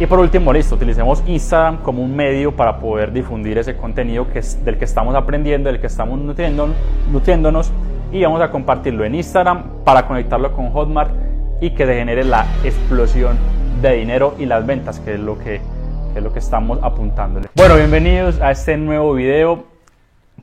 Y por último, listo, utilicemos Instagram como un medio para poder difundir ese contenido que es del que estamos aprendiendo, del que estamos nutriéndonos y vamos a compartirlo en Instagram para conectarlo con Hotmart y que se genere la explosión de dinero y las ventas, que es lo que, es lo que estamos apuntándole. Bueno, bienvenidos a este nuevo video.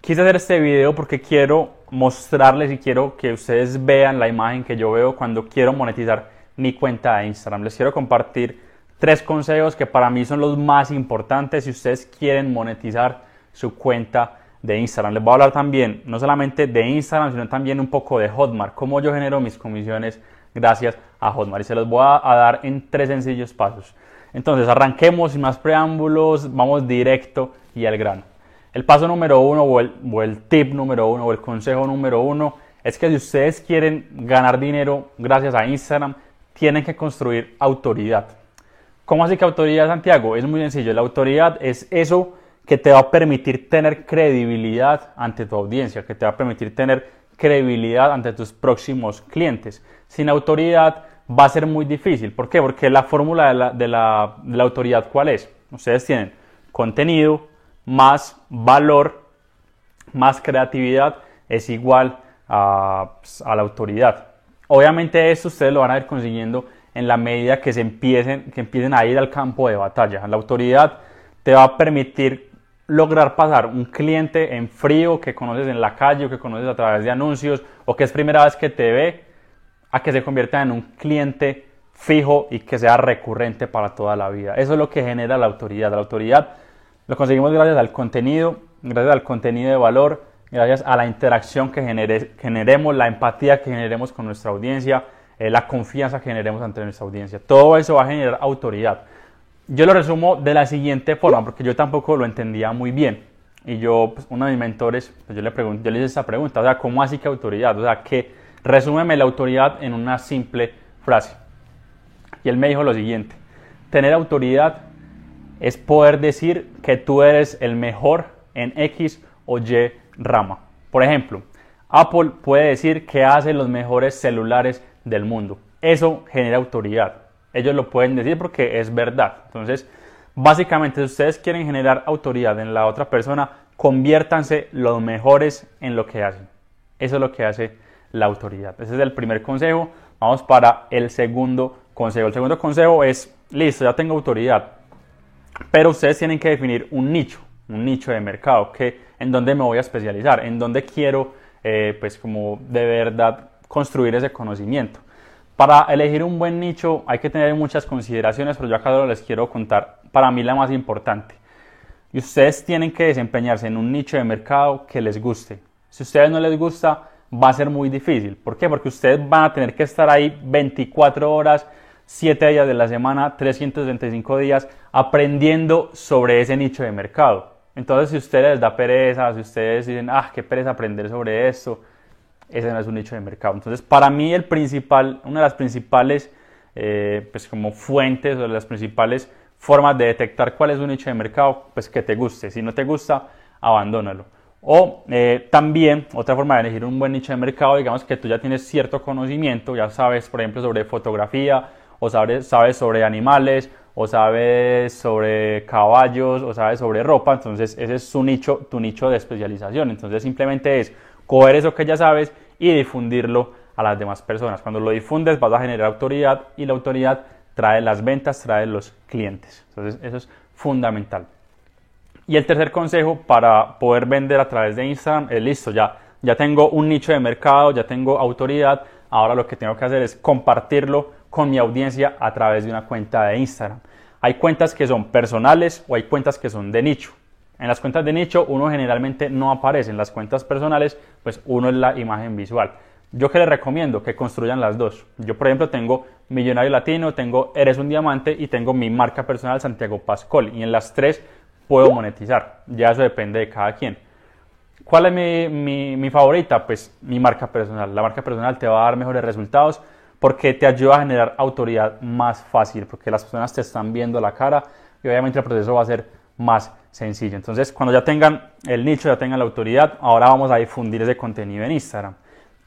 Quise hacer este video porque quiero mostrarles y quiero que ustedes vean la imagen que yo veo cuando quiero monetizar mi cuenta de Instagram. Les quiero compartir tres consejos que para mí son los más importantes si ustedes quieren monetizar su cuenta de Instagram. Les voy a hablar también, no solamente de Instagram, sino también un poco de Hotmart, cómo yo genero mis comisiones gracias a Hotmart. Y se los voy a, dar en tres sencillos pasos. Entonces, arranquemos sin más preámbulos, vamos directo y al grano. El paso número uno o el, tip número uno o el consejo número uno es que si ustedes quieren ganar dinero gracias a Instagram, tienen que construir autoridad. ¿Cómo así que autoridad, Santiago? Es muy sencillo. La autoridad es eso que te va a permitir tener credibilidad ante tu audiencia, que te va a permitir tener credibilidad ante tus próximos clientes. Sin autoridad va a ser muy difícil. ¿Por qué? Porque la fórmula de la, autoridad, ¿cuál es? Ustedes tienen contenido más valor más creatividad es igual a, a la autoridad. Obviamente esto ustedes lo van a ir consiguiendo en la medida que se empiecen, que empiecen a ir al campo de batalla. La autoridad te va a permitir lograr pasar un cliente en frío que conoces en la calle o que conoces a través de anuncios o que es primera vez que te ve a que se convierta en un cliente fijo y que sea recurrente para toda la vida. Eso es lo que genera la autoridad. La autoridad lo conseguimos gracias al contenido, gracias al contenido de valor, gracias a la interacción que generemos, la empatía que generemos con nuestra audiencia, eh, la confianza que generemos ante nuestra audiencia. Todo eso va a generar autoridad. Yo lo resumo de la siguiente forma, porque yo tampoco lo entendía muy bien. Y yo, pues, uno de mis mentores, pues, yo, le pregunto, yo le hice esta pregunta, o sea, ¿cómo así que autoridad? O sea, que resúmeme la autoridad en una simple frase. Y él me dijo lo siguiente, tener autoridad es poder decir que tú eres el mejor en X o Y rama. Por ejemplo, Apple puede decir que hace los mejores celulares del mundo. Eso genera autoridad. Ellos lo pueden decir porque es verdad. Entonces, básicamente, si ustedes quieren generar autoridad en la otra persona, conviértanse los mejores en lo que hacen. Eso es lo que hace la autoridad. Ese es el primer consejo. Vamos para el segundo consejo. El segundo consejo es, listo, ya tengo autoridad, pero ustedes tienen que definir un nicho, un nicho de mercado, que en dónde me voy a especializar, en dónde quiero, eh, pues como de verdad construir ese conocimiento. Para elegir un buen nicho hay que tener muchas consideraciones, pero yo acá les quiero contar para mí la más importante. Y ustedes tienen que desempeñarse en un nicho de mercado que les guste. Si a ustedes no les gusta, va a ser muy difícil. ¿Por qué? Porque ustedes van a tener que estar ahí 24 horas, 7 días de la semana, 365 días, aprendiendo sobre ese nicho de mercado. Entonces, si a ustedes les da pereza, si ustedes dicen, ah, qué pereza aprender sobre esto, ese no es un nicho de mercado. Entonces, para mí el principal, una de las principales eh, pues como fuentes o las principales formas de detectar cuál es un nicho de mercado, pues que te guste. Si no te gusta, abandónalo. O eh, también otra forma de elegir un buen nicho de mercado, digamos que tú ya tienes cierto conocimiento, ya sabes, por ejemplo, sobre fotografía, o sabes, sabes sobre animales, o sabes sobre caballos, o sabes sobre ropa, entonces ese es su nicho, tu nicho de especialización. Entonces simplemente es coger eso que ya sabes y difundirlo a las demás personas. Cuando lo difundes vas a generar autoridad y la autoridad trae las ventas, trae los clientes. Entonces eso es fundamental. Y el tercer consejo para poder vender a través de Instagram es listo, ya, ya tengo un nicho de mercado, ya tengo autoridad, ahora lo que tengo que hacer es compartirlo con mi audiencia a través de una cuenta de Instagram. Hay cuentas que son personales o hay cuentas que son de nicho. En las cuentas de nicho uno generalmente no aparece, en las cuentas personales pues uno es la imagen visual. Yo que les recomiendo que construyan las dos. Yo por ejemplo tengo Millonario Latino, tengo Eres un Diamante y tengo mi marca personal Santiago Pascol y en las tres puedo monetizar. Ya eso depende de cada quien. ¿Cuál es mi, mi, mi favorita? Pues mi marca personal. La marca personal te va a dar mejores resultados porque te ayuda a generar autoridad más fácil, porque las personas te están viendo la cara y obviamente el proceso va a ser más sencillo. Entonces, cuando ya tengan el nicho, ya tengan la autoridad, ahora vamos a difundir ese contenido en Instagram.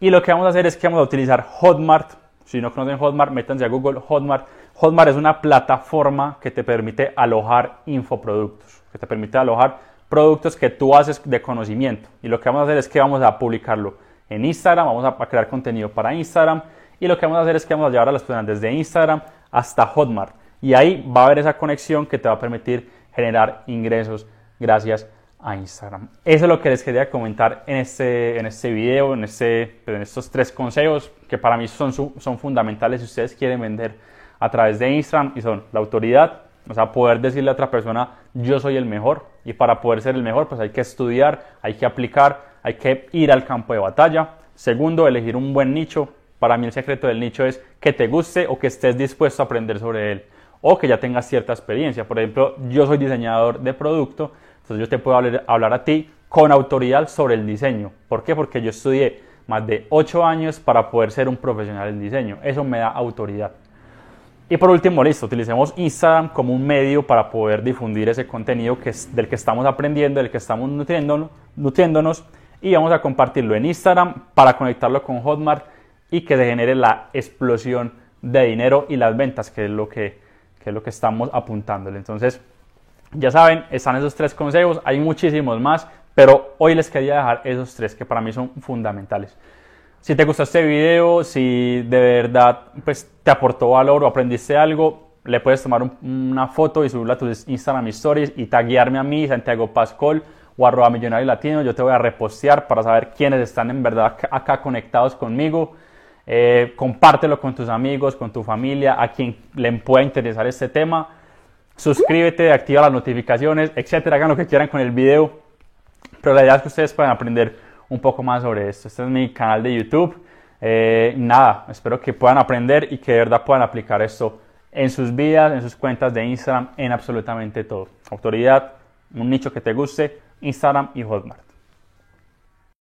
Y lo que vamos a hacer es que vamos a utilizar Hotmart. Si no conocen Hotmart, métanse a Google Hotmart. Hotmart es una plataforma que te permite alojar infoproductos, que te permite alojar productos que tú haces de conocimiento. Y lo que vamos a hacer es que vamos a publicarlo en Instagram, vamos a crear contenido para Instagram y lo que vamos a hacer es que vamos a llevar a las personas desde Instagram hasta Hotmart. Y ahí va a haber esa conexión que te va a permitir generar ingresos gracias a Instagram. Eso es lo que les quería comentar en este, en este video, en, este, pues, en estos tres consejos que para mí son, son fundamentales si ustedes quieren vender a través de Instagram y son la autoridad, o sea, poder decirle a otra persona yo soy el mejor y para poder ser el mejor pues hay que estudiar, hay que aplicar, hay que ir al campo de batalla. Segundo, elegir un buen nicho. Para mí el secreto del nicho es que te guste o que estés dispuesto a aprender sobre él o que ya tengas cierta experiencia. Por ejemplo, yo soy diseñador de producto, entonces yo te puedo hablar, a ti con autoridad sobre el diseño. ¿Por qué? Porque yo estudié más de 8 años para poder ser un profesional en diseño. Eso me da autoridad. Y por último, listo, utilicemos Instagram como un medio para poder difundir ese contenido que es, del que estamos aprendiendo, del que estamos nutriéndonos, nutriéndonos y vamos a compartirlo en Instagram para conectarlo con Hotmart y que se genere la explosión de dinero y las ventas, que es lo que, que es lo que estamos apuntándole. Entonces, ya saben, están esos tres consejos, hay muchísimos más, pero hoy les quería dejar esos tres que para mí son fundamentales. Si te gustó este video, si de verdad pues, te aportó valor o aprendiste algo, le puedes tomar una foto y subirla a tus Instagram Stories y taguearme a mí, Santiago Pascol o arroba millonario latino. Yo te voy a repostear para saber quiénes están en verdad acá conectados conmigo. Eh, compártelo con tus amigos, con tu familia, a quien le pueda interesar este tema. Suscríbete, activa las notificaciones, etcétera. Hagan lo que quieran con el video. Pero la idea es que ustedes puedan aprender un poco más sobre esto. Este es mi canal de YouTube. Eh, nada, espero que puedan aprender y que de verdad puedan aplicar esto en sus vidas, en sus cuentas de Instagram, en absolutamente todo. Autoridad, un nicho que te guste, Instagram y Hotmart.